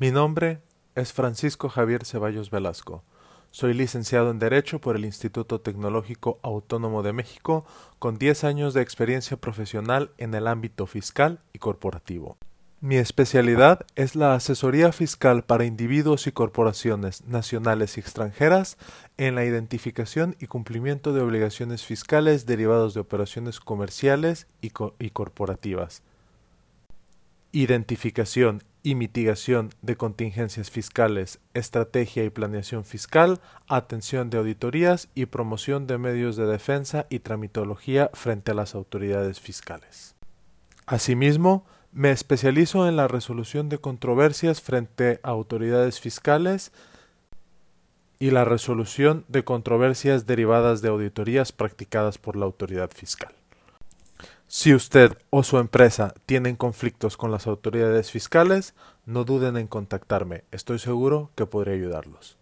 Mi nombre es Francisco Javier Ceballos Velasco. Soy licenciado en Derecho por el Instituto Tecnológico Autónomo de México con 10 años de experiencia profesional en el ámbito fiscal y corporativo. Mi especialidad es la asesoría fiscal para individuos y corporaciones nacionales y extranjeras en la identificación y cumplimiento de obligaciones fiscales derivadas de operaciones comerciales y, co y corporativas. Identificación y mitigación de contingencias fiscales, estrategia y planeación fiscal, atención de auditorías y promoción de medios de defensa y tramitología frente a las autoridades fiscales. Asimismo, me especializo en la resolución de controversias frente a autoridades fiscales y la resolución de controversias derivadas de auditorías practicadas por la autoridad fiscal. Si usted o su empresa tienen conflictos con las autoridades fiscales, no duden en contactarme. Estoy seguro que podré ayudarlos.